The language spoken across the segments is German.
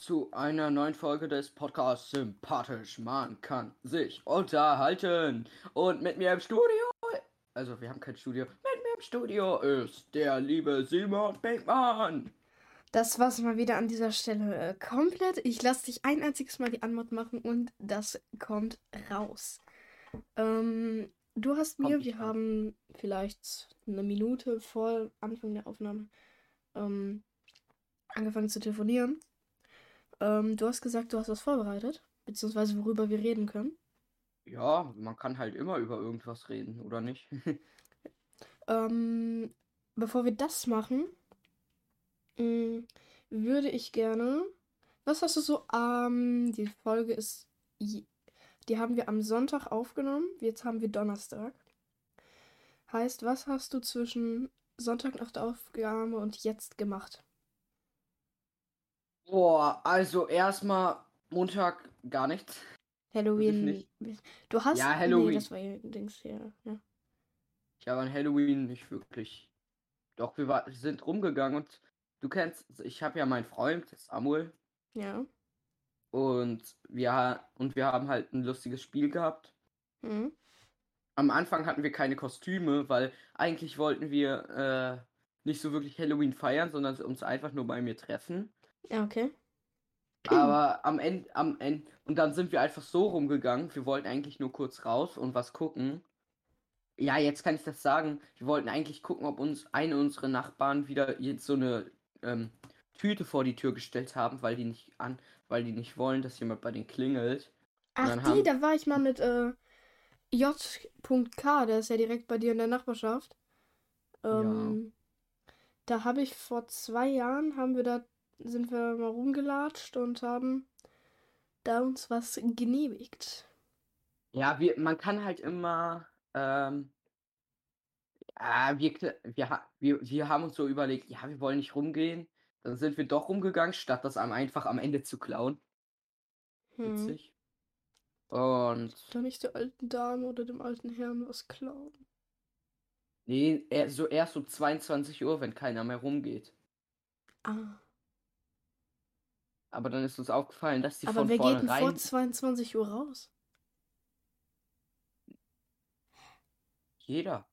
zu einer neuen Folge des Podcasts Sympathisch. Man kann sich unterhalten. Und mit mir im Studio, also wir haben kein Studio, mit mir im Studio ist der liebe Simon Beckmann. Das war's mal wieder an dieser Stelle äh, komplett. Ich lasse dich ein einziges Mal die Anmod machen und das kommt raus. Ähm, du hast mir, wir raus. haben vielleicht eine Minute vor Anfang der Aufnahme ähm, angefangen zu telefonieren. Ähm, du hast gesagt, du hast was vorbereitet, beziehungsweise worüber wir reden können. Ja, man kann halt immer über irgendwas reden, oder nicht? Ähm, bevor wir das machen, mh, würde ich gerne. Was hast du so am. die Folge ist. Die haben wir am Sonntag aufgenommen. Jetzt haben wir Donnerstag. Heißt, was hast du zwischen Sonntag nach der Aufgabe und jetzt gemacht? Boah, also erstmal Montag gar nichts. Halloween. nicht. Du hast. Ja, Nee, Halloween. das war ja Dings hier. Ja. Ich habe an Halloween nicht wirklich. Doch, wir war, sind rumgegangen und du kennst, ich habe ja meinen Freund, Samuel, ja. und wir, und wir haben halt ein lustiges Spiel gehabt. Mhm. Am Anfang hatten wir keine Kostüme, weil eigentlich wollten wir äh, nicht so wirklich Halloween feiern, sondern uns einfach nur bei mir treffen. Ja, okay. Aber am Ende, am Ende, und dann sind wir einfach so rumgegangen. Wir wollten eigentlich nur kurz raus und was gucken. Ja, jetzt kann ich das sagen. Wir wollten eigentlich gucken, ob uns eine unserer Nachbarn wieder jetzt so eine ähm, Tüte vor die Tür gestellt haben, weil die nicht an, weil die nicht wollen, dass jemand bei denen klingelt. Ach, die, haben- da war ich mal mit äh, J.K., der ist ja direkt bei dir in der Nachbarschaft. Ähm, Da habe ich vor zwei Jahren, haben wir da, sind wir mal rumgelatscht und haben da uns was genehmigt. Ja, wir, man kann halt immer, ähm, ja, wir, wir, wir, wir haben uns so überlegt, ja, wir wollen nicht rumgehen. Dann sind wir doch rumgegangen, statt das am einfach am Ende zu klauen. Hm. Witzig. Und Da nicht der alten Dame oder dem alten Herrn was klauen. nee, er, so erst um 22 Uhr, wenn keiner mehr rumgeht. Ah. Aber dann ist uns aufgefallen, dass die Aber von wer geht denn vor 22 Uhr raus? Jeder.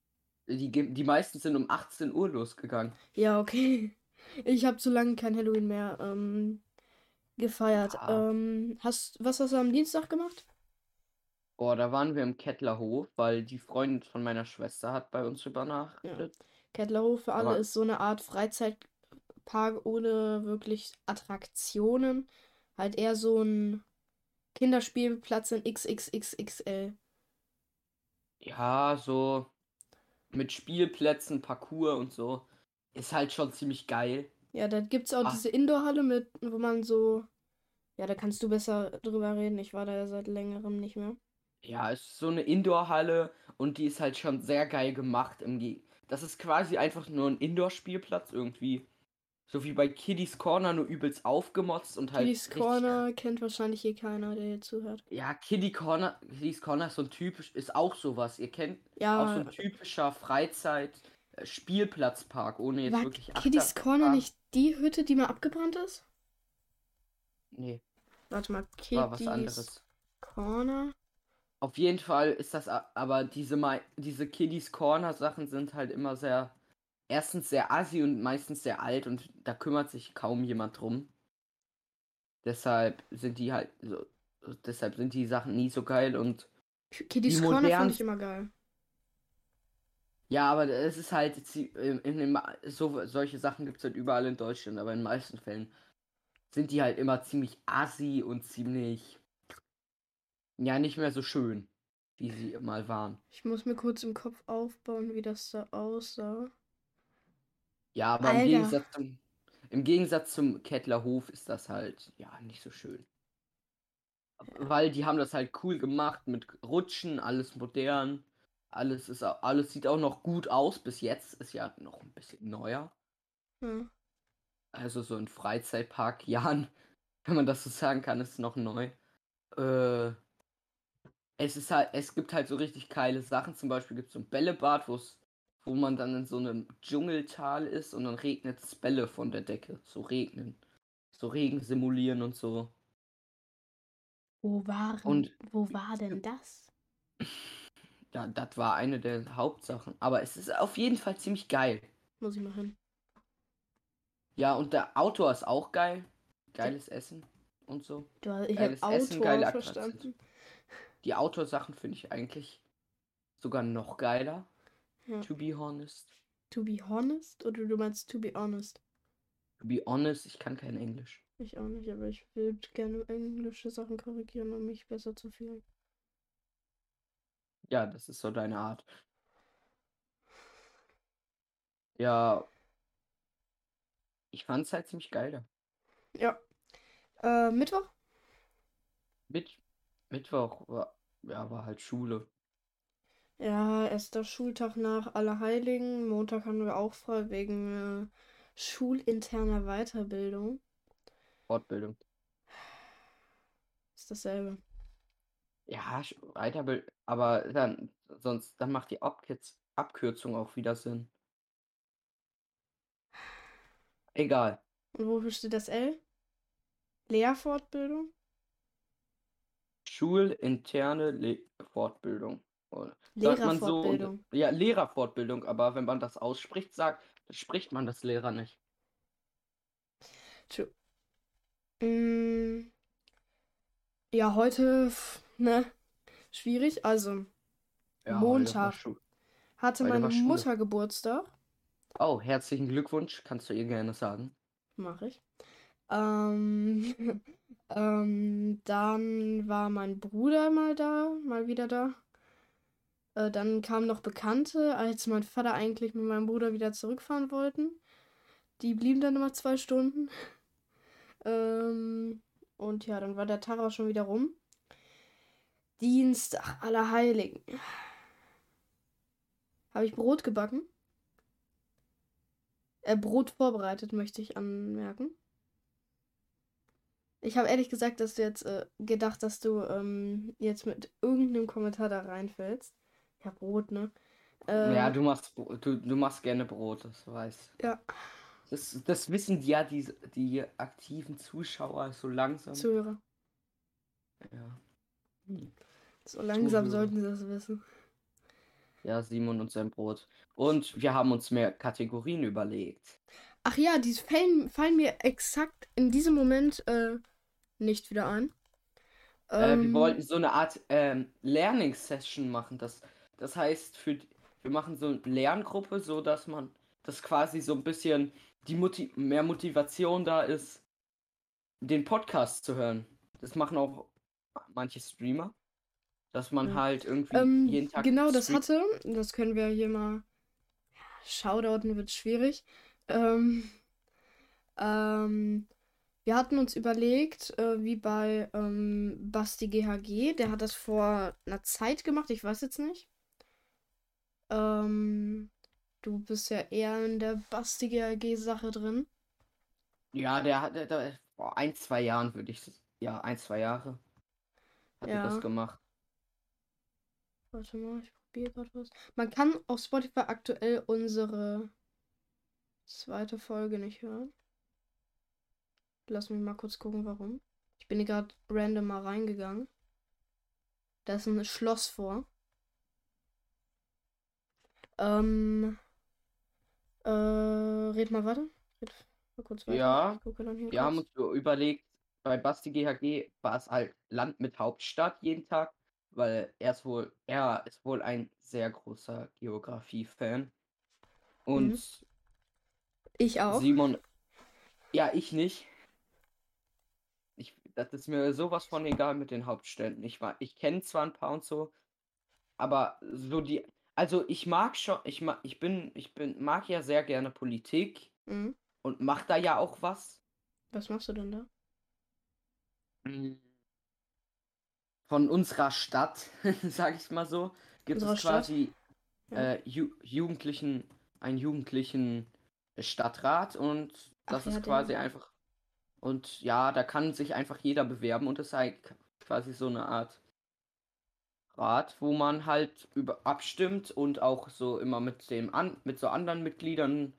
Die, die meisten sind um 18 Uhr losgegangen. Ja, okay. Ich habe so lange kein Halloween mehr ähm, gefeiert. Ja. Ähm, hast, was hast du am Dienstag gemacht? Boah, da waren wir im Kettlerhof, weil die Freundin von meiner Schwester hat bei uns übernachtet. Kettlerhof für alle Aber- ist so eine Art Freizeitpark ohne wirklich Attraktionen. Halt eher so ein Kinderspielplatz in XXXXL. Ja, so mit Spielplätzen, Parcours und so. Ist halt schon ziemlich geil. Ja, da gibt's auch Ah. diese Indoorhalle mit, wo man so. Ja, da kannst du besser drüber reden. Ich war da ja seit längerem nicht mehr. Ja, es ist so eine Indoor-Halle und die ist halt schon sehr geil gemacht. Im Ge das ist quasi einfach nur ein Indoor-Spielplatz irgendwie. So wie bei Kiddies Corner, nur übelst aufgemotzt und halt. Kiddies Corner kennt wahrscheinlich hier keiner, der hier zuhört. Ja, Kiddie Corner, Kiddies Corner ist so ein typisch, ist auch sowas. Ihr kennt auch so Ja, ein typischer Freizeit-Spielplatzpark, ohne jetzt war wirklich Kiddies Corner nicht die Hütte, die mal abgebrannt ist? Nee, Warte mal, war was Kiddies anderes. Corner. Auf jeden Fall ist das, aber diese, diese Kiddies Corner Sachen sind halt immer sehr, erstens sehr assi und meistens sehr alt und da kümmert sich kaum jemand drum. Deshalb sind die halt so, deshalb sind die Sachen nie so geil und Die Corner fand modernen- ich immer geil. ja, aber es ist halt, zie- in, in so, solche Sachen gibt es halt überall in Deutschland, aber in den meisten Fällen sind die halt immer ziemlich assi und ziemlich, ja, nicht mehr so schön, wie sie mal waren. Ich muss mir kurz im Kopf aufbauen, wie das da aussah. Ja, aber Alter. im Gegensatz zum, im Gegensatz zum Kettlerhof ist das halt, ja, nicht so schön. Weil die haben das halt cool gemacht mit Rutschen, alles modern. Alles ist, alles sieht auch noch gut aus. Bis jetzt ist ja noch ein bisschen neuer. Hm. Also so ein Freizeitpark, Jan, wenn man das so sagen kann, ist noch neu. Äh, es ist halt, es gibt halt so richtig geile Sachen. Zum Beispiel gibt es so ein Bällebad, wo es, wo man dann in so einem Dschungeltal ist und dann regnet es Bälle von der Decke. So regnen. so Regen simulieren und so. Wo waren, Und wo war denn das? ja, das war eine der Hauptsachen. Aber es ist auf jeden Fall ziemlich geil. Muss ich mal hin. Ja, und der Outdoor ist auch geil. Geiles Essen und so. Du, ich habe Geiles Essen, geile Autor verstanden. Die Outdoor-Sachen finde ich eigentlich sogar noch geiler. Ja. To be honest. To be honest? Oder du meinst to be honest? To be honest, ich kann kein Englisch. Ich auch nicht, aber ich würde gerne englische Sachen korrigieren, um mich besser zu fühlen. Ja, das ist so deine Art. Ja. Ich fand es halt ziemlich geil da. Ja. Äh, Mittwoch? Mit Mittwoch war, ja, war halt Schule. Ja, erster Schultag nach Allerheiligen. Montag haben wir auch frei wegen äh, schulinterner Weiterbildung. Fortbildung. Ist dasselbe. Ja, Sch- Weiterbild, aber dann, sonst, dann macht die Abkürz Abkürzung auch wieder Sinn. Egal. Und wofür steht das L? Lehrfortbildung? Schulinterne Le Fortbildung. Sagt man so? und- Lehrerfortbildung. Ja, Lehrerfortbildung, aber wenn man das ausspricht, sagt, spricht man das Lehrer nicht. True. Mm, ja, heute, ne, schwierig. Also, Ja, heute war Montag Schu- hatte heute meine war Schule. Mutter Geburtstag. Oh, herzlichen Glückwunsch, kannst du ihr gerne sagen. Mache ich. Ähm, ähm, dann war mein Bruder mal da, mal wieder da. Äh, dann kamen noch Bekannte, als mein Vater eigentlich mit meinem Bruder wieder zurückfahren wollten. Die blieben dann immer zwei Stunden. Ähm, und ja, dann war der Tag auch schon wieder rum. Dienstag, Allerheiligen. Habe ich Brot gebacken? Äh, Brot vorbereitet, möchte ich anmerken. Ich habe ehrlich gesagt, dass du jetzt äh, gedacht, dass du ähm, jetzt mit irgendeinem Kommentar da reinfällst. Ja, Brot, ne? Ja, Ähm, du machst, du, du machst gerne Brot, das weiß. ja, Das, das wissen ja die, die aktiven Zuschauer so langsam. Zuhörer. Ja. Hm. So langsam Zuhörer. sollten sie das wissen. ja, Simon und sein Brot. Und wir haben uns mehr Kategorien überlegt. Ach ja, die fallen, fallen mir exakt in diesem Moment äh, nicht wieder ein. Äh, wir Ähm, wollten so eine Art ähm, Learning-Session machen. Das, das heißt, für, wir machen so eine Lerngruppe, so dass man, dass quasi so ein bisschen die Moti mehr Motivation da ist, den Podcast zu hören. Das machen auch manche Streamer. Dass man Ja. halt irgendwie Ähm, jeden Tag genau, das hatte, das können wir hier mal. Shoutouten wird schwierig. Ähm, ähm, wir hatten uns überlegt, äh, wie bei ähm, Basti GHG, der hat das vor einer Zeit gemacht, ich weiß jetzt nicht. Ähm, du bist ja eher in der Basti GHG-Sache drin. Ja, der hat der, vor ein, zwei Jahren würde ich. Ja, ein, zwei Jahre hat er Ja. das gemacht. Warte mal, ich probiere gerade was. Man kann auf Spotify aktuell unsere zweite Folge nicht hören. Lass mich mal kurz gucken, warum. Ich bin hier gerade random mal reingegangen. Da ist ein Schloss vor. Ähm. Äh, red mal weiter. Red mal kurz weiter. Ja, hier Wir haben uns überlegt, bei Basti GHG war es halt Land mit Hauptstadt jeden Tag, weil er ist wohl, er ist wohl ein sehr großer Geografie-Fan. Und Mhm. Ich auch. Simon, ja, ich nicht. Ich, das ist mir sowas von egal mit den Hauptstädten. Ich war, ich kenne zwar ein paar und so, aber so die, also ich mag schon, ich mag, ich bin, ich bin, mag ja sehr gerne Politik Mhm. und mach da ja auch was. Was machst du denn da? Mm. Von unserer Stadt, sag ich mal so, gibt Unserer es quasi Ja. äh, Ju Jugendlichen, einen jugendlichen Stadtrat und Ach das ja, ist den. quasi einfach und ja, da kann sich einfach jeder bewerben und das ist halt quasi so eine Art Rat, wo man halt über abstimmt und auch so immer mit dem an mit so anderen Mitgliedern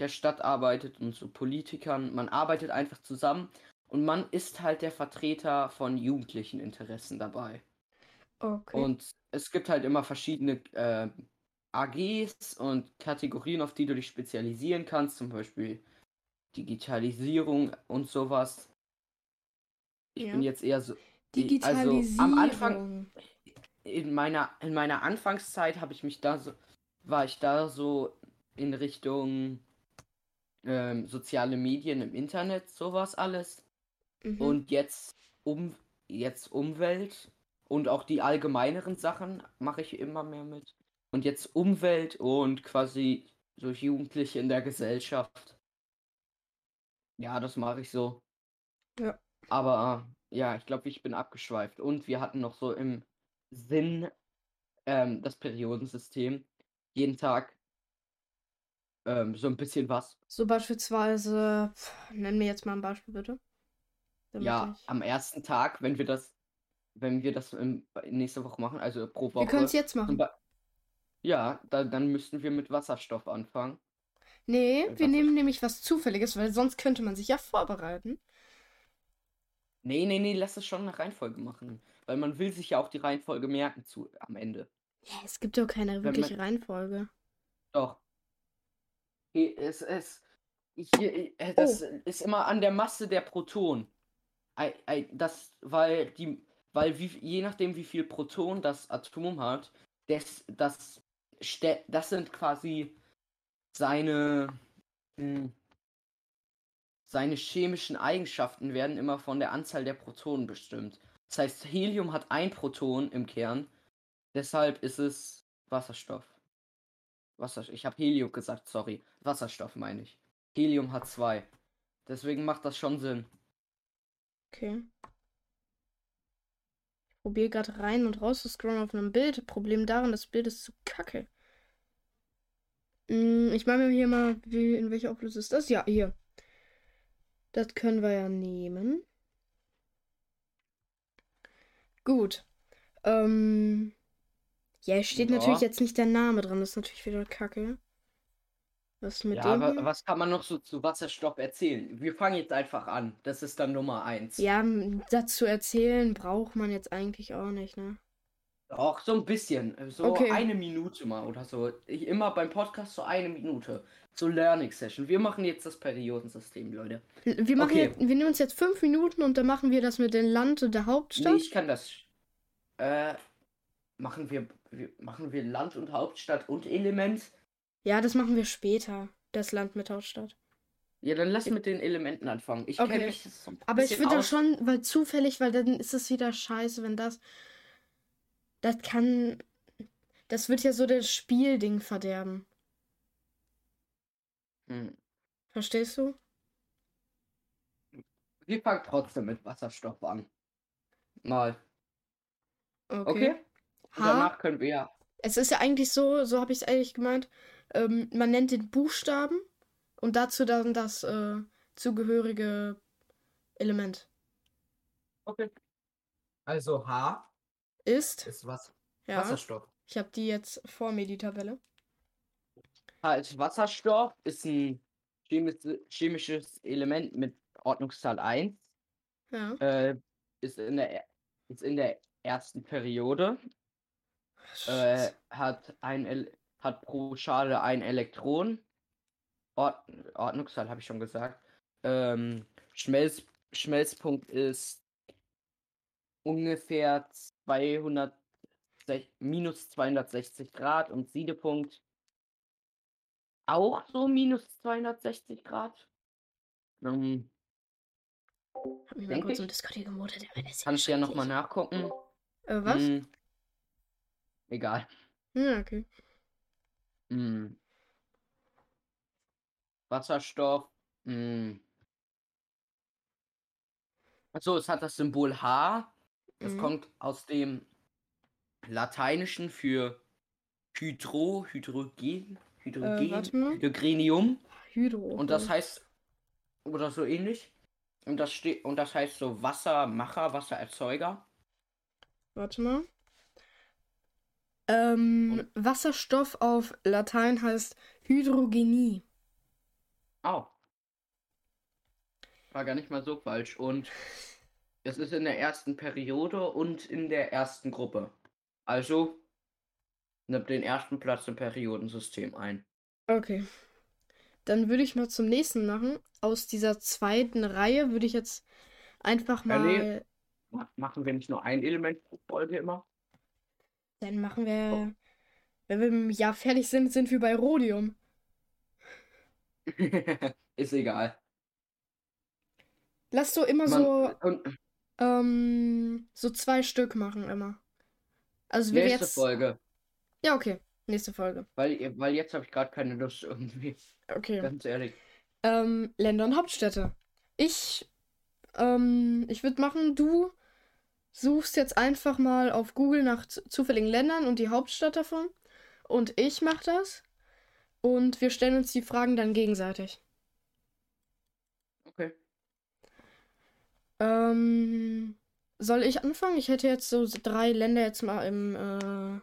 der Stadt arbeitet und so Politikern. Man arbeitet einfach zusammen und man ist halt der Vertreter von jugendlichen Interessen dabei. Okay. Und es gibt halt immer verschiedene äh, AGs und Kategorien, auf die du dich spezialisieren kannst, zum Beispiel Digitalisierung und sowas. Ich Ja. bin jetzt eher so. Digitalisierung. Also am Anfang, in meiner, in meiner Anfangszeit habe ich mich da so, war ich da so in Richtung ähm, soziale Medien im Internet, sowas alles. Mhm. Und jetzt um jetzt Umwelt und auch die allgemeineren Sachen mache ich immer mehr mit. Und jetzt Umwelt und quasi so Jugendliche in der Gesellschaft. Ja, das mache ich so. Ja. Aber ja, ich glaube, ich bin abgeschweift. Und wir hatten noch so im Sinn ähm, das Periodensystem. Jeden Tag ähm, so ein bisschen was. So beispielsweise, pf, nenn mir jetzt mal ein Beispiel bitte. Damit Ja, ich- am ersten Tag, wenn wir das, wenn wir das im, nächste Woche machen, also pro Woche. Wir können es jetzt machen. Ja, da, dann müssten wir mit Wasserstoff anfangen. Nee, wir nehmen nämlich was Zufälliges, weil sonst könnte man sich ja vorbereiten. Nee, nee, nee, lass es schon eine Reihenfolge machen. Weil man will sich ja auch die Reihenfolge merken zu am Ende. Ja, es gibt doch keine wirkliche man- Reihenfolge. Doch. Es, es, hier, äh, das ist immer an der Masse der Protonen. Das, weil die, weil wie, je nachdem wie viel Proton das Atom hat, das, das, das sind quasi seine, mh, seine chemischen Eigenschaften werden immer von der Anzahl der Protonen bestimmt. Das heißt, Helium hat ein Proton im Kern, deshalb ist es Wasserstoff. Wasserstoff. Ich habe Helium gesagt, sorry. Wasserstoff meine ich. Helium hat zwei. Deswegen macht das schon Sinn. Okay. Ich probiere gerade rein und raus zu scrollen auf einem Bild. Problem daran, das Bild ist zu kacke. Hm, ich mache mir hier mal, wie, in welcher Auflösung ist das? Ja, hier. Das können wir ja nehmen. Gut. Ähm. Ja, es steht Ja. natürlich jetzt nicht der Name dran. Das ist natürlich wieder kacke. Was mit ja, dem aber was kann man noch so zu Wasserstoff erzählen? Wir fangen jetzt einfach an. Das ist dann Nummer eins. Ja, dazu erzählen braucht man jetzt eigentlich auch nicht, ne? Auch so ein bisschen. So Okay. eine Minute mal oder so. Ich immer beim Podcast so eine Minute. So Learning Session. Wir machen jetzt das Periodensystem, Leute. Wir machen Okay. jetzt, wir nehmen uns jetzt fünf Minuten und dann machen wir das mit dem Land und der Hauptstadt. Nee, ich kann das. Äh, machen wir, wir machen wir Land und Hauptstadt und Element? Ja, das machen wir später. Das Land mit Hauptstadt. Ja, dann lass mit den Elementen anfangen. Ich Okay. kenne mich so Aber ich bisschen finde das aus. schon, weil zufällig, weil dann ist es wieder scheiße, wenn das. Das kann. Das wird ja so das Spielding verderben. Hm. Verstehst du? Wir fangen trotzdem mit Wasserstoff an. Mal. Okay. Okay? Danach können wir ja. Es ist ja eigentlich so, so habe ich es eigentlich gemeint. Ähm, man nennt den Buchstaben und dazu dann das äh, zugehörige Element. Okay. Also H Ist. ist was? Ja. Wasserstoff. Ich habe die jetzt vor mir, die Tabelle. H ist Wasserstoff, ist ein chemisches, chemisches Element mit Ordnungszahl 1. Ja. Äh, ist, in der, ist in der ersten Periode. Äh, hat, ein El hat pro Schale ein Elektron. Ord Ordnungszahl habe ich schon gesagt. Ähm, Schmelz Schmelzpunkt ist ungefähr 200, minus 260 Grad und Siedepunkt auch so minus 260 Grad. Ähm, Hab mich mal kurz ich. im Discord hier ist kannst ja nochmal nachgucken. Äh, was? Hm, egal. Ja, okay. Hm. Wasserstoff. Hm. Achso, es hat das Symbol H. Das Mhm. kommt aus dem Lateinischen für Hydro, Hydrogen, Hydrogen, warte mal. Hydrogenium. Hydro. Und das heißt, oder so ähnlich. Und das steht, und das heißt so Wassermacher, Wassererzeuger. Warte mal. Ähm, Und- Wasserstoff auf Latein heißt Hydrogenie. Oh. war gar nicht mal so falsch. Und es ist in der ersten Periode und in der ersten Gruppe. Also nimmt den ersten Platz im Periodensystem ein. Okay. Dann würde ich mal zum nächsten machen. Aus dieser zweiten Reihe würde ich jetzt einfach Ja, nee. mal. Ma- Machen wir nicht nur ein Element pro Folge immer? Dann machen wir. Wenn wir im Jahr fertig sind, sind wir bei Rhodium. Ist egal. Lass du immer Man, so, und ähm, so zwei Stück machen immer. Also wäre nächste jetzt. Folge. Ja, okay. Nächste Folge. Weil, weil jetzt habe ich gerade keine Lust irgendwie. Okay. Ganz ehrlich. Ähm, Länder und Hauptstädte. Ich, ähm, ich würde machen, du suchst jetzt einfach mal auf Google nach zufälligen Ländern und die Hauptstadt davon. Und ich mach das. Und wir stellen uns die Fragen dann gegenseitig. Okay. Ähm, soll ich anfangen? Ich hätte jetzt so drei Länder jetzt mal im, äh,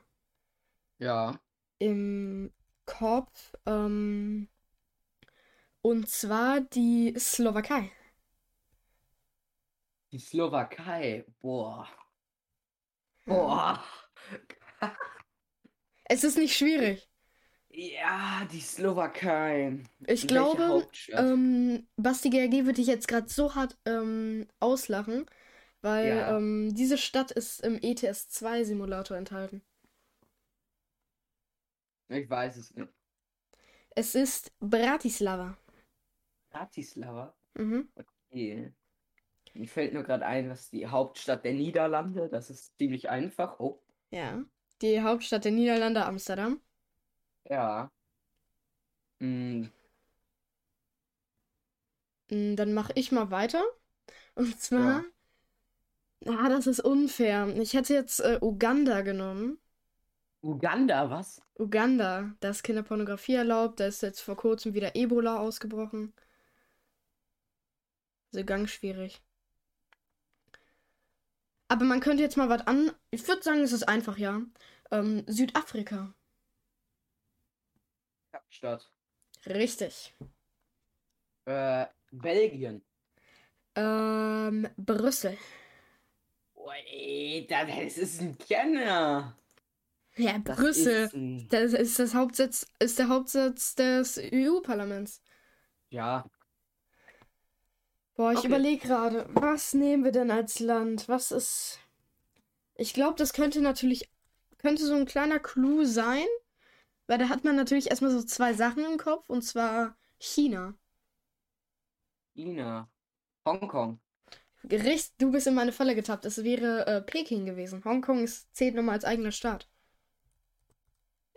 Ja. im Kopf. Ähm, und zwar die Slowakei. Die Slowakei. Boah. Boah. Es ist nicht schwierig. Ja, die Slowakei. Ich Welche glaube, ähm, Basti GRG wird dich jetzt gerade so hart ähm, auslachen, weil Ja. ähm, diese Stadt ist im ETS 2 Simulator enthalten. Ich weiß es nicht. Es ist Bratislava. Bratislava? Mhm. Okay. Mir fällt nur gerade ein, was die Hauptstadt der Niederlande. Das ist ziemlich einfach. Oh, Ja. Die Hauptstadt der Niederlande, Amsterdam. Ja. Hm, Mm, Dann mache ich mal weiter. Und zwar, ah, das ist unfair. Ich hätte jetzt äh, Uganda genommen. Uganda, was? Uganda, da ist Kinderpornografie erlaubt, da ist jetzt vor kurzem wieder Ebola ausgebrochen. Also ganz schwierig. Aber man könnte jetzt mal was an. Ich würde sagen, es ist einfach, ja. Ähm, Südafrika. Kapstadt. Richtig. Äh, Belgien. Ähm, Brüssel. Ui, das ist ein Kenner. Ja, Das Brüssel. ist ein, Das ist das Hauptsitz, ist der Hauptsitz des EU-Parlaments. ja, Boah, ich Okay. überlege gerade, was nehmen wir denn als Land? Was ist. Ich glaube, das könnte natürlich. Könnte so ein kleiner Clou sein. Weil da hat man natürlich erstmal so zwei Sachen im Kopf. Und zwar China. China. Hongkong. Richtig, du bist in meine Falle getappt. Es wäre äh, Peking gewesen. Hongkong ist, zählt nochmal als eigener Staat.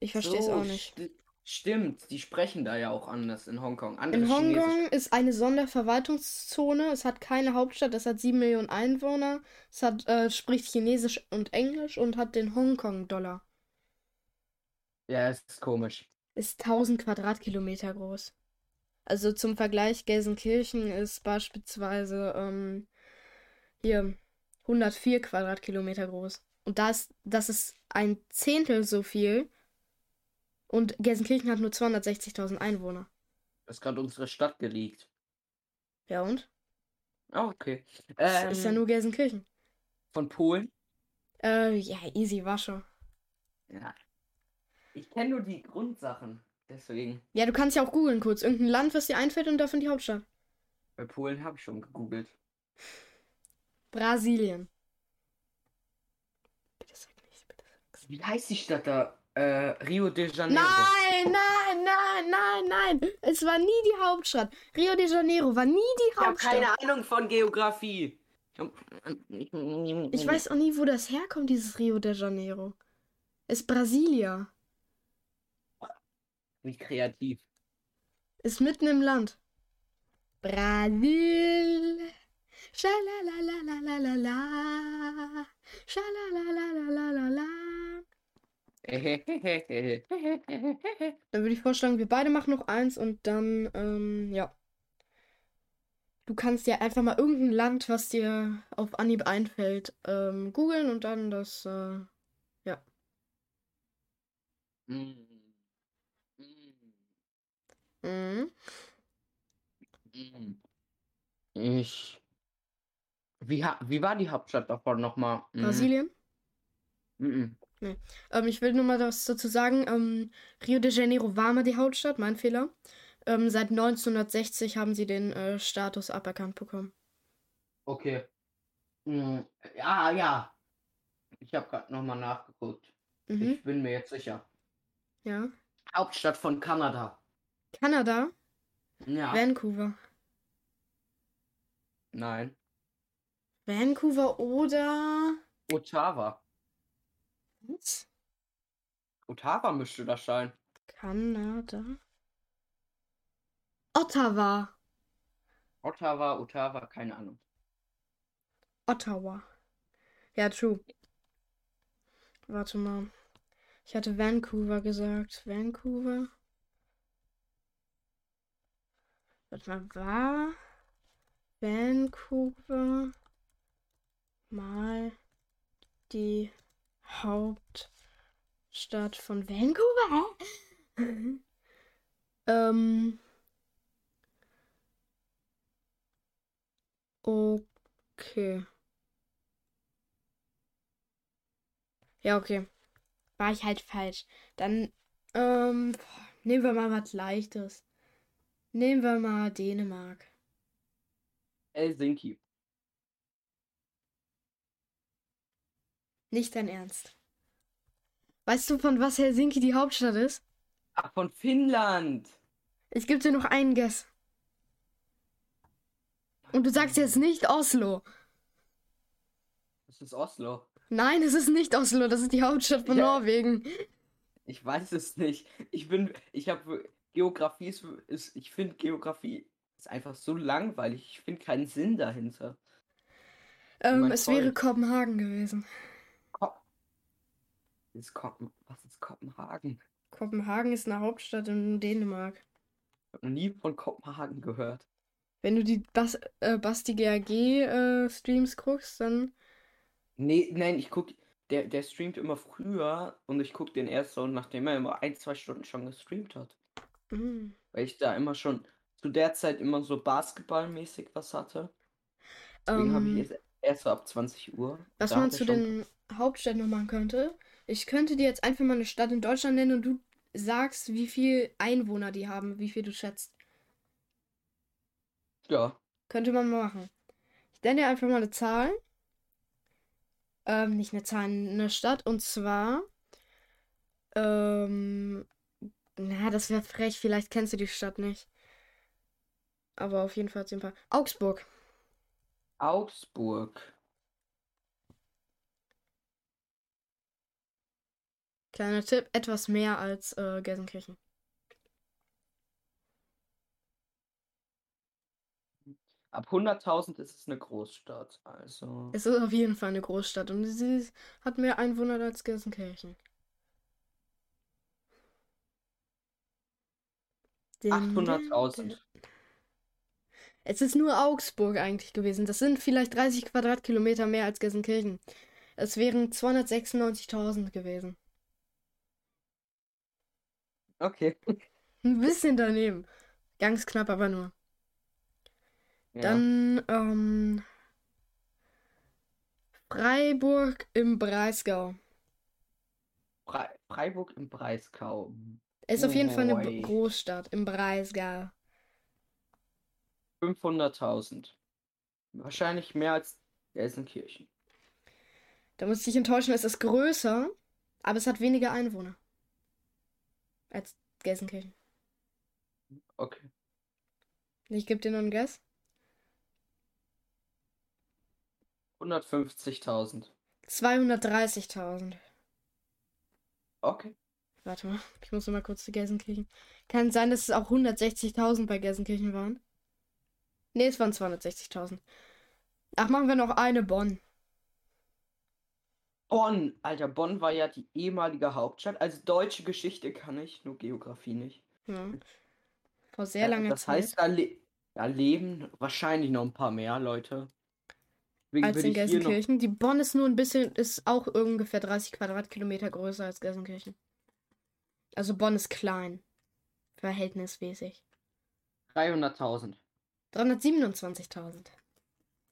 Ich verstehe es So, auch nicht. sti- Stimmt, die sprechen da ja auch anders in Hongkong. Andere In. Hongkong ist eine Sonderverwaltungszone. Es hat keine Hauptstadt. Es hat sieben Millionen Einwohner. Es hat, äh, spricht Chinesisch und Englisch und hat den Hongkong-Dollar. Ja, es ist komisch. Ist 1000 Quadratkilometer groß. Also zum Vergleich, Gelsenkirchen ist beispielsweise ähm, hier 104 Quadratkilometer groß. Und da ist, das ist ein Zehntel so viel. Und Gelsenkirchen hat nur 260.000 Einwohner. Das ist gerade unsere Stadt geleakt. Ja und? Ah, okay. Das Ähm, ist ja nur Gelsenkirchen. von Polen? Äh, ja, easy, war schon. Ja. Ich kenne nur die Grundsachen. Deswegen. Ja, du kannst ja auch googeln kurz. Irgendein Land, was dir einfällt und davon die Hauptstadt. Bei Polen habe ich schon gegoogelt. Brasilien. Bitte sag nicht, bitte sag Wie heißt die Stadt da? Äh, Rio de Janeiro. Nein, nein, nein, nein, nein. Es war nie die Hauptstadt. Rio de Janeiro war nie die Ich habe Hauptstadt. keine Ahnung von Geografie. Ich weiß auch nie, wo das herkommt, dieses Rio de Janeiro. Ist Brasilia. Wie kreativ. Ist mitten im Land. Brasil. Schalalalalala. Schalalalalala. Dann würde ich vorschlagen, wir beide machen noch eins und dann, ähm, ja. Du kannst ja einfach mal irgendein Land, was dir auf Anhieb einfällt, ähm, googeln und dann das, äh, ja. Mm. Mhm. Mm. Ich. Wie, ha wie war die Hauptstadt davon nochmal? Mhm. Brasilien? Mhm. Ähm, ich will nur mal was dazu sagen. Ähm, Rio de Janeiro war mal die Hauptstadt, mein Fehler. Ähm, seit 1960 haben sie den äh, Status aberkannt bekommen. Okay. Mhm. Ja, ja. Ich habe gerade nochmal nachgeguckt. Mhm. Ich bin mir jetzt sicher. Ja. Hauptstadt von Kanada. Kanada? Ja. Vancouver. Nein. Vancouver oder. Ottawa. Was? Ottawa müsste das sein. Kanada. Ottawa. Ottawa, Ottawa, keine Ahnung. Ottawa. Ja, true. Warte mal. Ich hatte Vancouver gesagt. Vancouver. Warte mal, war Vancouver mal die Hauptstadt von Vancouver? Hä? ähm. Okay. Ja, okay. War ich halt falsch. Dann, ähm, nehmen wir mal was Leichtes. Nehmen wir mal Dänemark. Helsinki. Nicht dein Ernst. Weißt du, von was Helsinki die Hauptstadt ist? Ach, von Finnland. Ich gebe dir noch einen Guess. Und du sagst jetzt nicht Oslo. Das ist Oslo. Nein, es ist nicht Oslo, das ist die Hauptstadt von Ja. Norwegen. Ich weiß es nicht. Ich bin, ich habe Geografie ist, ist ich finde Geografie ist einfach so langweilig. Ich finde keinen Sinn dahinter. Ähm, es wäre Freund. Kopenhagen gewesen. Ko ist Kopen was ist Kopenhagen? Kopenhagen ist eine Hauptstadt in Dänemark. Ich habe noch nie von Kopenhagen gehört. Wenn du die Bas äh, Basti GAG äh, Streams guckst, dann. Nee, nein, ich guck, der, der streamt immer früher und ich guck den erst so, nachdem er immer ein, zwei Stunden schon gestreamt hat. Mm. Weil ich da immer schon zu der Zeit immer so basketballmäßig was hatte. Deswegen habe ich Ähm, jetzt erst so ab 20 Uhr. was Da man zu den Hauptstädten noch machen könnte. Ich könnte dir jetzt einfach mal eine Stadt in Deutschland nennen und du sagst, wie viel Einwohner die haben, wie viel du schätzt. Ja, Könnte man mal machen. Ich nenne dir einfach mal eine Zahl. Ähm, nicht eine Zahl, eine Stadt. Und zwar. Ähm. Na, das wäre frech. Vielleicht kennst du die Stadt nicht. Aber auf jeden Fall hat sie ein paar. Augsburg. Augsburg. Kleiner Tipp, etwas mehr als äh, Gelsenkirchen. Ab 100.000 ist es eine Großstadt. Also. Es ist auf jeden Fall eine Großstadt und sie hat mehr Einwohner als Gelsenkirchen. 800.000. Es ist nur Augsburg eigentlich gewesen. Das sind vielleicht 30 Quadratkilometer mehr als Gelsenkirchen. Es wären 296.000 gewesen. Okay. Ein bisschen daneben. Ganz knapp, aber nur. Ja. Dann, ähm, Freiburg im Breisgau. Fre Freiburg im Breisgau. Ist auf jeden Fall eine. Großstadt im Breisgau. 500.000. Wahrscheinlich mehr als Gelsenkirchen. Da muss ich dich enttäuschen, es ist größer, aber es hat weniger Einwohner als Gelsenkirchen. Okay. Ich gebe dir noch einen Guess. 150.000. 230.000. Okay. Warte mal, ich muss mal kurz zu Gelsenkirchen. Kann sein, dass es auch 160.000 bei Gelsenkirchen waren. Ne, es waren 260.000. Ach, machen wir noch eine Bonn. Bonn. Alter, Bonn war ja die ehemalige Hauptstadt. Also deutsche Geschichte kann ich, nur Geografie nicht. Ja. Vor sehr Äh, langer das Zeit. heißt, da, le da leben wahrscheinlich noch ein paar mehr Leute. Deswegen als in Gelsenkirchen. Die Bonn ist nur ein bisschen, ist auch ungefähr 30 Quadratkilometer größer als Gelsenkirchen. Also Bonn ist klein. Verhältnismäßig. 300.000. 327.000.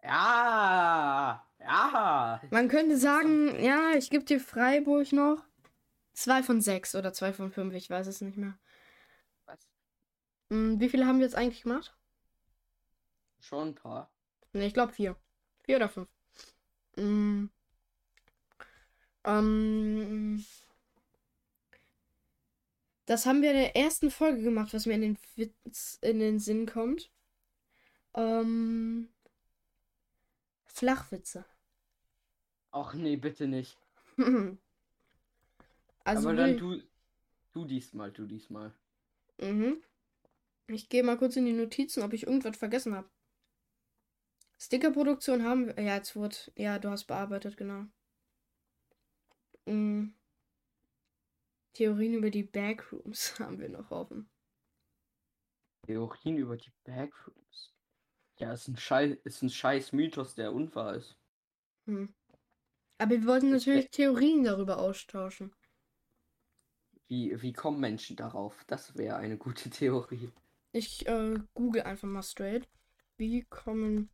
Ja, ja. Man könnte sagen, ja, ich gebe dir Freiburg noch. Zwei von sechs oder zwei von fünf, ich weiß es nicht mehr. Was? Hm, wie viele haben wir jetzt eigentlich gemacht? Schon ein paar. Ne, ich glaube vier. Vier oder fünf. Hm. Ähm, das haben wir in der ersten Folge gemacht, was mir in den, Witz, in den Sinn kommt. Ähm, Flachwitze. Ach nee, bitte nicht. also Aber dann du, du diesmal, du diesmal. Mhm. Ich gehe mal kurz in die Notizen, ob ich irgendwas vergessen habe. Stickerproduktion haben wir. Ja, jetzt wurde. Ja, du hast bearbeitet, genau. Mhm. Theorien über die Backrooms haben wir noch offen. Theorien über die Backrooms. Ja, ist ein Scheiß, ist ein scheiß Mythos, der unwahr ist. Hm. Aber wir wollten Ich- natürlich Theorien darüber austauschen. Wie, wie kommen Menschen darauf? Das wäre eine gute Theorie. Ich äh, google einfach mal straight. Wie kommen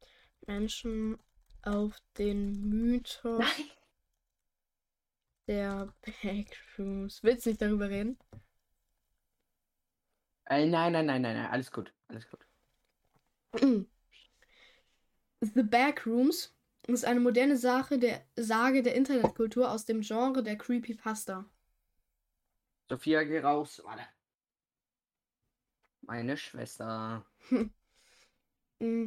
Menschen auf den Mythos der Backrooms? Willst du nicht darüber reden? Äh, nein, nein, nein, nein, nein, alles gut, alles gut. The Backrooms ist eine moderne Sache der Sage der Internetkultur aus dem Genre der Creepypasta. Sophia, geh raus. Warte. Meine Schwester. Mm.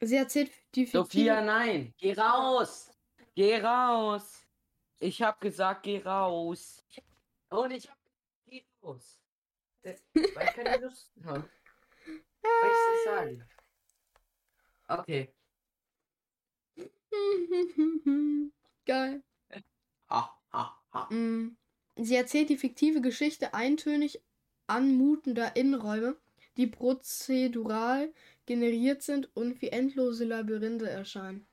Sie erzählt die fiktive- Sophia, nein. Geh raus. Geh raus. Ich hab gesagt, geh raus. Und ich hab geh raus. Weil ich keine Lust habe. Was ich das sagen? Okay. Geil. Ha, ha, ha. Mm. Sie erzählt die fiktive Geschichte eintönig anmutender Innenräume, die prozedural generiert sind und wie endlose Labyrinthe erscheinen.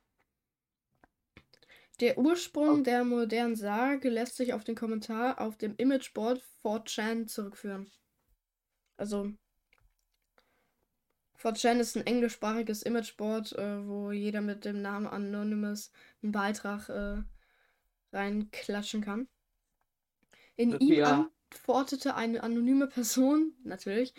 Der Ursprung der modernen Sage lässt sich auf den Kommentar auf dem Imageboard 4chan zurückführen. Also 4chan ist ein englischsprachiges Imageboard, äh, wo jeder mit dem Namen Anonymous einen Beitrag äh, reinklatschen kann. In ihm Sophia. antwortete eine anonyme Person, natürlich,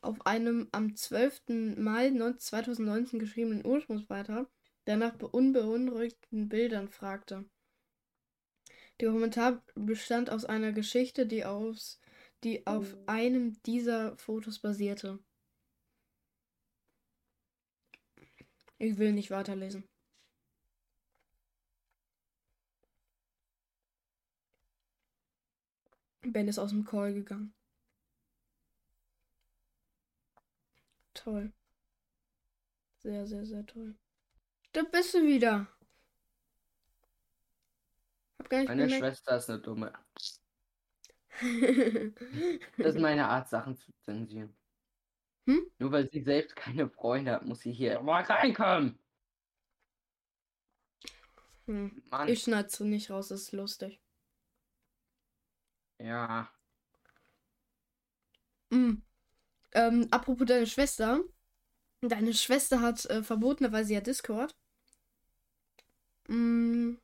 auf einem am 12. Mai 19- 2019 geschriebenen Ursprungsbeitrag, der nach be- unbeunruhigten Bildern fragte. Der Kommentar bestand aus einer Geschichte, die, aus, die auf einem dieser Fotos basierte. Ich will nicht weiterlesen. Ben ist aus dem Call gegangen. Toll. Sehr, sehr, sehr toll. Da bist du wieder. Hab gar nicht Meine. Schwester ist eine dumme. Das ist meine Art, Sachen zu zensieren. Hm? Nur weil sie selbst keine Freunde hat, muss sie hier mal reinkommen. hm. Mann. Ich schneide so nicht raus, das ist lustig. Ja. Mm. Ähm, apropos deine Schwester. Deine Schwester hat äh, verbotenerweise ja Discord. Mm.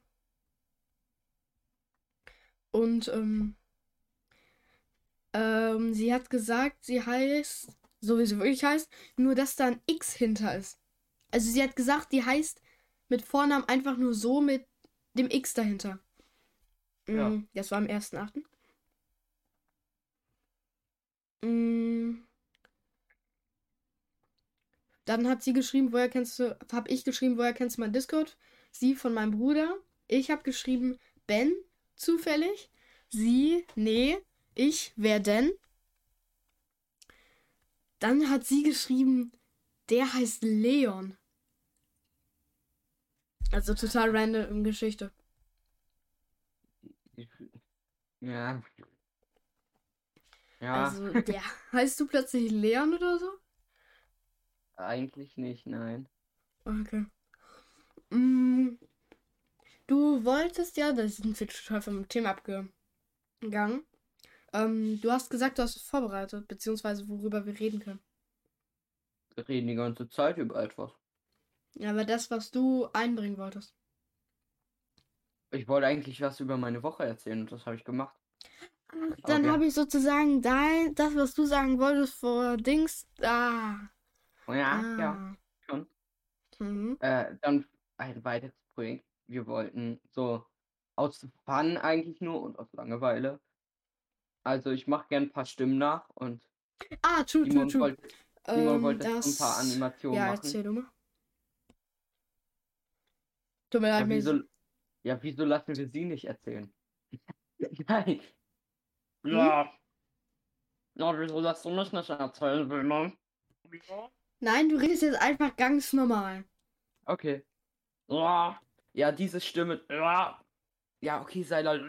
Und ähm, ähm, sie hat gesagt, sie heißt, so wie sie wirklich heißt, nur dass da ein X hinter ist. Also sie hat gesagt, die heißt mit Vornamen einfach nur so mit dem X dahinter. Ja. Mm, Das war am 1.8. Mm. Dann hat sie geschrieben, woher kennst du, hab ich geschrieben, woher kennst du mein Discord? Sie von meinem Bruder. Ich habe geschrieben, Ben, zufällig. Sie, nee. Ich, wer denn? Dann hat sie geschrieben, der heißt Leon. Also total random Geschichte. Ja. Ja, Also, der heißt du plötzlich Leon oder so? eigentlich nicht, nein. Okay. Mm, du wolltest ja, das sind wir total vom Thema abgegangen. Ähm, du hast gesagt, du hast es vorbereitet, beziehungsweise worüber wir reden können. reden die ganze Zeit über etwas. Ja, aber das, was du einbringen wolltest. Ich wollte eigentlich was über meine Woche erzählen und das habe ich gemacht. Ach, dann Okay. habe ich sozusagen dein, das, was du sagen wolltest vor Dings. Ah. Oh ja, ah. ja. schon. Mhm. Äh, dann ein weiteres Projekt. Wir wollten so aus Fun eigentlich nur und aus Langeweile. Also ich mache gern ein paar Stimmen nach und Ah, true, true, Simon true. wollte, Simon Ähm, wollte so ein paar das- Animationen Ja, machen. erzähl du mal. Tut mir leid, Ja wieso, ja, wieso lassen wir sie nicht erzählen? Nein. Ja. Ja, wieso lässt du mich nicht erzählen, Wilma? Nein, du redest jetzt einfach ganz normal. Okay. Ja. Ja, diese Stimme. Ja. Ja, okay, sei leid.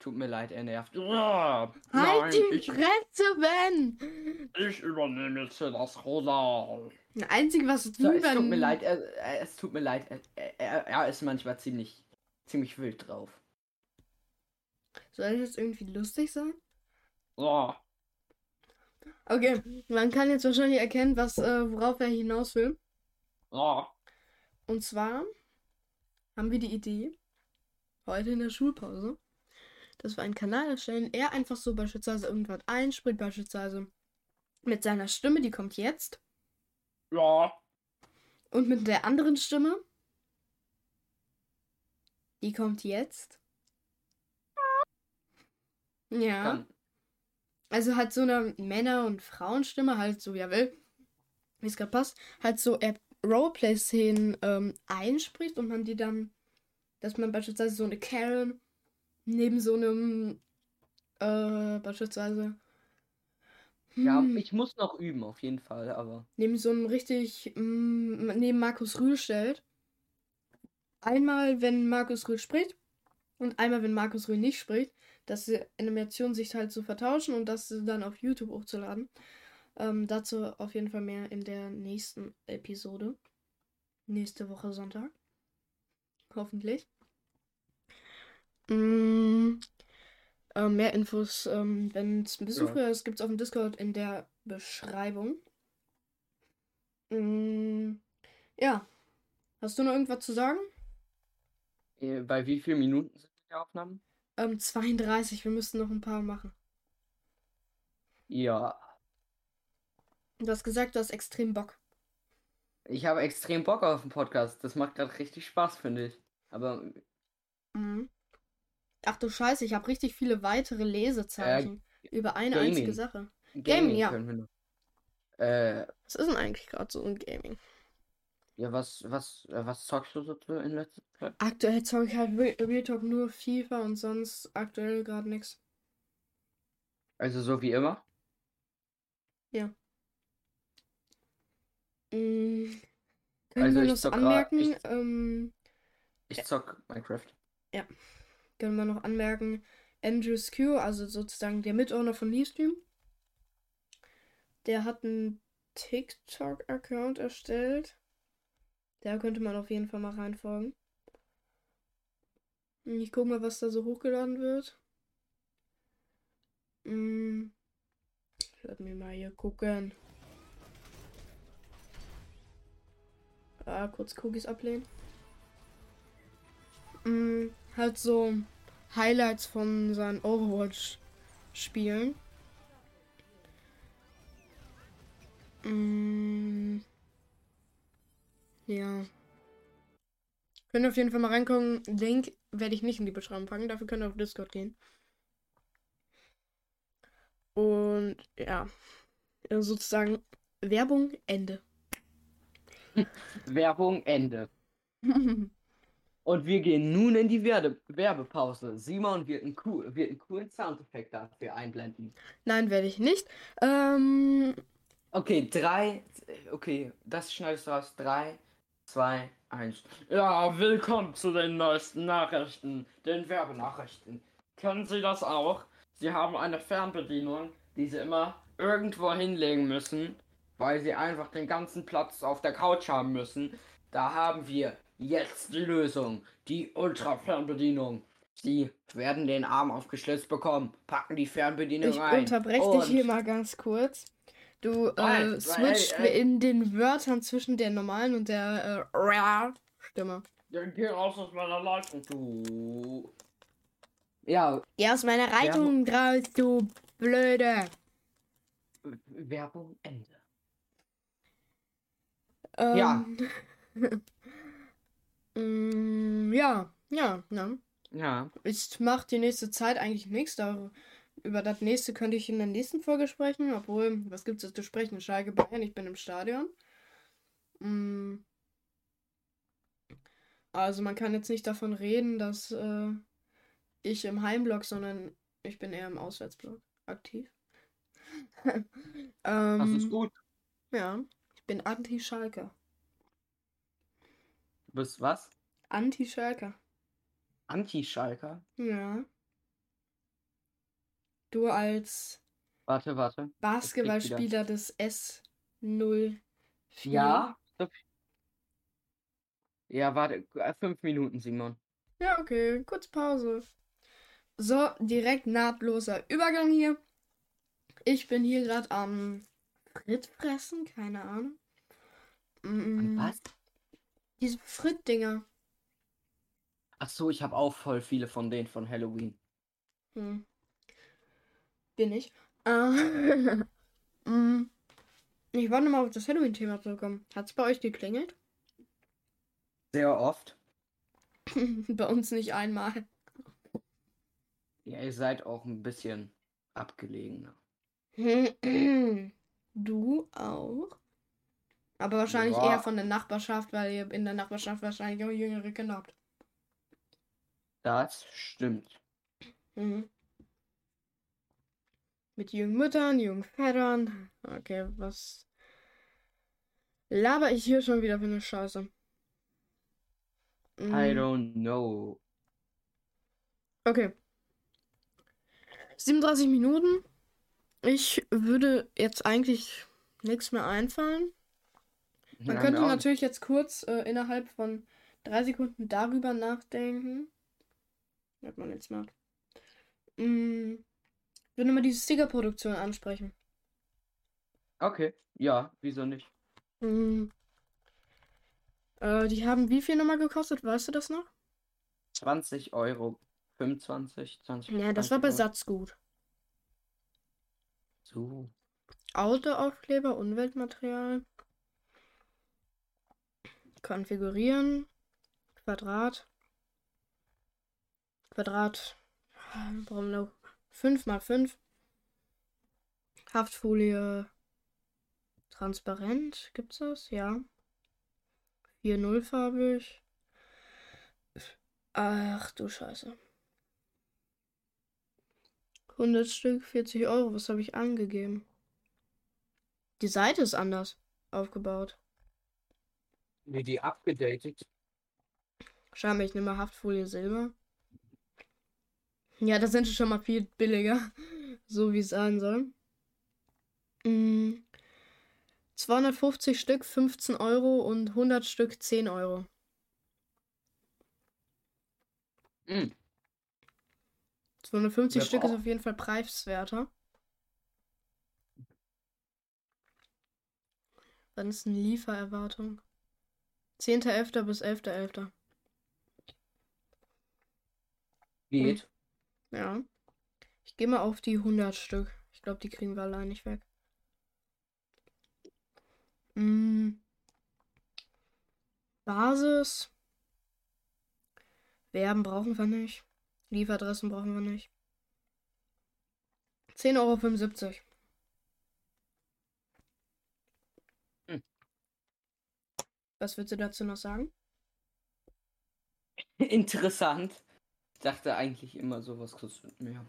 Tut mir leid, er nervt. Ja. Nein, Halt die ich, Fresse, Ben! ich übernehme jetzt hier das Rosa. Das Einzige, was du So, es tut mir leid, er, er, es tut mir leid. Er, er, er ist manchmal ziemlich, ziemlich wild drauf. Soll das jetzt irgendwie lustig sein? Ja. Okay, man kann jetzt wahrscheinlich erkennen, was, äh, worauf er hinaus will. Ja. Und zwar haben wir die Idee, heute in der Schulpause, dass wir einen Kanal erstellen. Er einfach so beispielsweise irgendwas einspricht, beispielsweise mit seiner Stimme, die kommt jetzt. Ja. Und mit der anderen Stimme, die kommt jetzt. Ja. Kann. Also halt so eine Männer- und Frauenstimme, halt so, er will, wie es gerade passt, halt so er Roleplay-Szenen ähm, einspricht und man die dann, dass man beispielsweise so eine Karen neben so einem, äh, beispielsweise, Ja, hm, ich muss noch üben, auf jeden Fall, aber. neben so einem richtig, mm, neben Markus Rühl stellt. Einmal, wenn Markus Rühl spricht und einmal, wenn Markus Rühl nicht spricht, dass die Animationen sich halt so vertauschen und das dann auf YouTube hochzuladen. Ähm, dazu auf jeden Fall mehr in der nächsten Episode. Nächste Woche Sonntag. Hoffentlich. Mm, äh, mehr Infos, ähm, wenn es ein bisschen Ja. früher ist, gibt es auf dem Discord in der Beschreibung. Mm, ja. Hast du noch irgendwas zu sagen? Äh, Bei wie vielen Minuten sind die Aufnahmen? Ähm, 32, wir müssten noch ein paar machen. Ja. Du hast gesagt, du hast extrem Bock. Ich habe extrem Bock auf den Podcast. Das macht gerade richtig Spaß, finde ich. Aber Mhm. Ach du Scheiße, ich habe richtig viele weitere Lesezeichen über eine Gaming. einzige Sache. Gaming ja. können wir. Äh, Was ist denn eigentlich gerade so ein Gaming? ja, was, was, äh, was zockst du so in letzter Zeit? Aktuell zocke ich halt Re- Real Talk nur FIFA und sonst aktuell gerade nichts. Also so wie immer? Mhm. Können Also wir noch zock anmerken, ich- ähm, Ich zock Minecraft. können wir noch anmerken, Andrew Skew, also sozusagen der Mitowner von Livestream, der hat einen TikTok-Account erstellt. Da könnte man auf jeden Fall mal reinfolgen. Ich gucke mal, was da so hochgeladen wird. Hm. Lass mich mal hier gucken. Ah, kurz Cookies ablehnen. Mm, halt so Highlights von seinen Overwatch-Spielen. Mm, ja. Könnt ihr auf jeden Fall mal reingucken. Link werde ich nicht in die Beschreibung packen. Dafür könnt ihr auf Discord gehen. Und ja. Also Sozusagen Werbung Ende. Werbung Ende. Und wir gehen nun in die Werde Werbepause. Simon wird einen, cool, wird einen coolen Soundeffekt dafür einblenden. Nein, werde ich nicht. Ähm, Okay, drei. Okay, das schneidest du raus. Drei, zwei, eins. Ja, willkommen zu den neuesten Nachrichten, den Werbenachrichten. Kennen Sie das auch? Sie haben eine Fernbedienung, die Sie immer irgendwo hinlegen müssen, weil Sie einfach den ganzen Platz auf der Couch haben müssen. Da haben wir jetzt die Lösung. Die Ultra-Fernbedienung. Sie werden den Arm aufgeschlitzt bekommen, packen die Fernbedienung ich ein. unterbreche und dich hier mal ganz kurz. Du äh, switcht ey, ey. in den Wörtern zwischen der normalen und der äh, Stimme. Ja, geh raus aus meiner Leitung, du. Ja, Geh aus meiner Reitung raus, du Blöde. Werbung Ende. Ähm, Ja. mm, ja, ja, ne? Ja. Ich mache die nächste Zeit eigentlich nichts. Da, über das nächste könnte ich in der nächsten Folge sprechen. Obwohl, was gibt es zu sprechen? Schalke Bayern, ich bin im Stadion. Mm. Also man kann jetzt nicht davon reden, dass äh, ich im Heimblock, sondern ich bin eher im Auswärtsblock aktiv. Das ist ähm, gut. ja, bin Anti-Schalke. Du bist was? Anti-Schalke. Anti-Schalker? Ja. Du als Warte, warte. Basketballspieler des S04. Ja. Ja, warte. äh, Fünf Minuten, Simon. Ja, okay. Kurz Pause. So, direkt nahtloser Übergang hier. Ich bin hier gerade am Frittfressen, keine Ahnung. Mm, Was? Diese Frittdinger. Ach so, ich habe auch voll viele von denen von Halloween. Hm. Bin ich. Äh, mm, ich wollte mal auf das Halloween-Thema zurückkommen. Hat es bei euch geklingelt? Sehr oft. bei uns nicht einmal. Ja, ihr seid auch ein bisschen abgelegener. Du auch? Aber wahrscheinlich Ja. eher von der Nachbarschaft, weil ihr in der Nachbarschaft wahrscheinlich auch jüngere Kinder habt. Das stimmt. Mhm. Mit jungen Müttern, jungen Vätern. Okay, was laber ich hier schon wieder für eine Scheiße? I Mhm. don't know. Okay. 37 Minuten. Ich würde jetzt eigentlich nichts mehr einfallen. Man Ja, könnte auch. natürlich jetzt kurz äh, innerhalb von drei Sekunden darüber nachdenken. Was man jetzt macht. Mm, ich würde mal diese Sticker-Produktion ansprechen. Okay, ja, wieso nicht? Mm, äh, die haben wie viel nochmal gekostet? Weißt du das noch? 20 Euro. 25, 20. Ja, das war bei 20 Euro. Satzgut. So. Autoaufkleber, Umweltmaterial. Konfigurieren. Quadrat. Quadrat. Warum noch? 5 mal 5. Haftfolie. Transparent. Gibt's das? Ja. 4 farbig. Ach du Scheiße. 100 Stück, 40 Euro. Was habe ich angegeben? Die Seite ist anders aufgebaut. Nee, die abgedatet. Schau mal, ich nehme mal Haftfolie Silber. Ja, das sind schon mal viel billiger. So wie es sein soll. Mm, 250 Stück 15 Euro und 100 Stück 10 Euro. Hm. 250 Ja, Stück ist auch. auf jeden Fall preiswerter. Wann ist eine Liefererwartung? 10.11. bis 11.11. Geht. Ja. Ich gehe mal auf die 100 Stück. Ich glaube, die kriegen wir allein nicht weg. Mm. Basis. Werben brauchen wir nicht. Lieferadressen brauchen wir nicht. 10,75 Euro. Was würdest du dazu noch sagen? Interessant. Ich dachte eigentlich immer, sowas kostet mehr.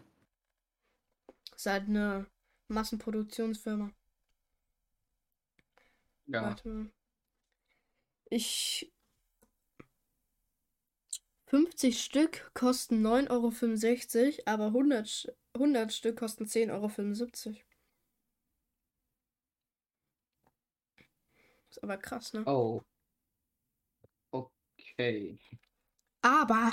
Seid eine Massenproduktionsfirma. Ja. Warte mal. Ich. 50 Stück kosten 9,65 Euro, aber 100, Sch- 100 Stück kosten 10,75 Euro. Ist aber krass, ne? Oh. Okay. Aber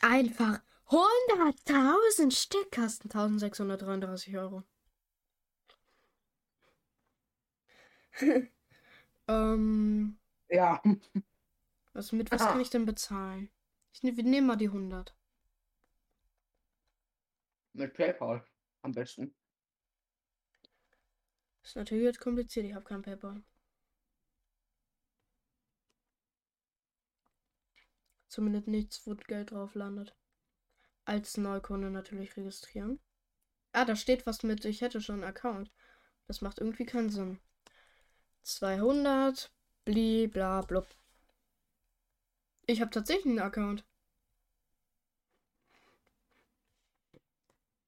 einfach 100.000 Stück kosten 1633 Euro. ähm, Ja. was, mit was kann ich denn bezahlen? Ich ne, wir nehmen mal die 100. Mit PayPal am besten. Ist natürlich jetzt kompliziert, ich habe kein PayPal. Zumindest nichts, wo Geld drauf landet. Als Neukunde natürlich registrieren. Ah, da steht was mit, ich hätte schon einen Account. Das macht irgendwie keinen Sinn. 200, bli, bla, blub. Ich habe tatsächlich einen Account.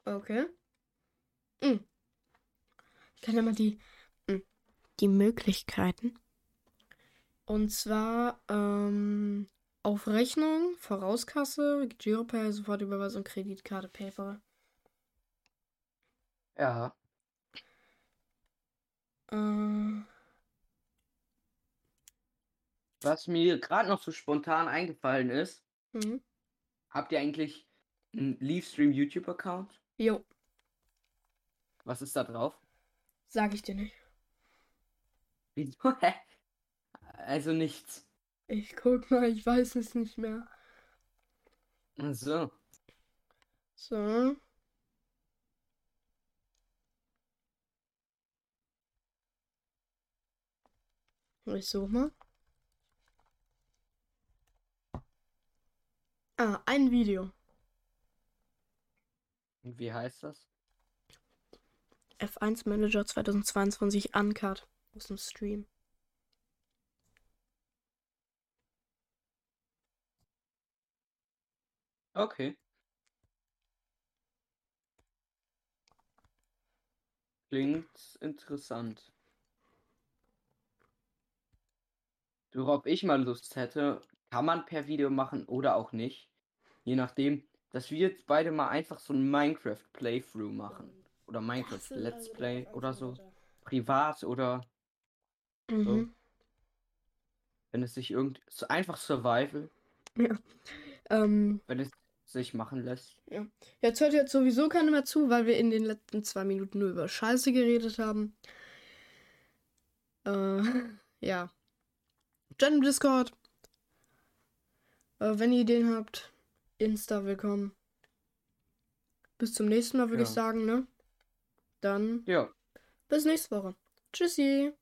Okay. Hm. Ich kann ja mal die, hm, die Möglichkeiten. Und zwar ähm, auf Rechnung, Vorauskasse, Giropay, Sofortüberweisung, Kreditkarte, PayPal. Ja. Äh, Was mir gerade noch so spontan eingefallen ist, hm. habt ihr eigentlich einen Leafstream YouTube-Account? Jo, Was ist da drauf? sag ich dir nicht. Wieso? Also nichts. Ich guck mal, ich weiß es nicht mehr. So. So. Ich suche mal. Ah, ein Video. Und wie heißt das? F1 Manager 2022 Uncut aus dem Stream. Okay. Klingt interessant. Worauf ich mal Lust hätte, kann man per Video machen oder auch nicht. Je nachdem, dass wir jetzt beide mal einfach so ein Minecraft Playthrough machen. Oder Minecraft Let's Play oder so. Privat oder Mhm. wenn es sich irgend so einfach Survival, Ähm, wenn es sich machen lässt. jetzt hört jetzt sowieso keiner mehr zu, weil wir in den letzten zwei Minuten nur über Scheiße geredet haben. Äh, ja. Im Discord. Äh, wenn ihr Ideen habt, Insta willkommen. Bis zum nächsten Mal, würde ich Ja. sagen, ne? Dann Ja. bis nächste Woche. Tschüssi.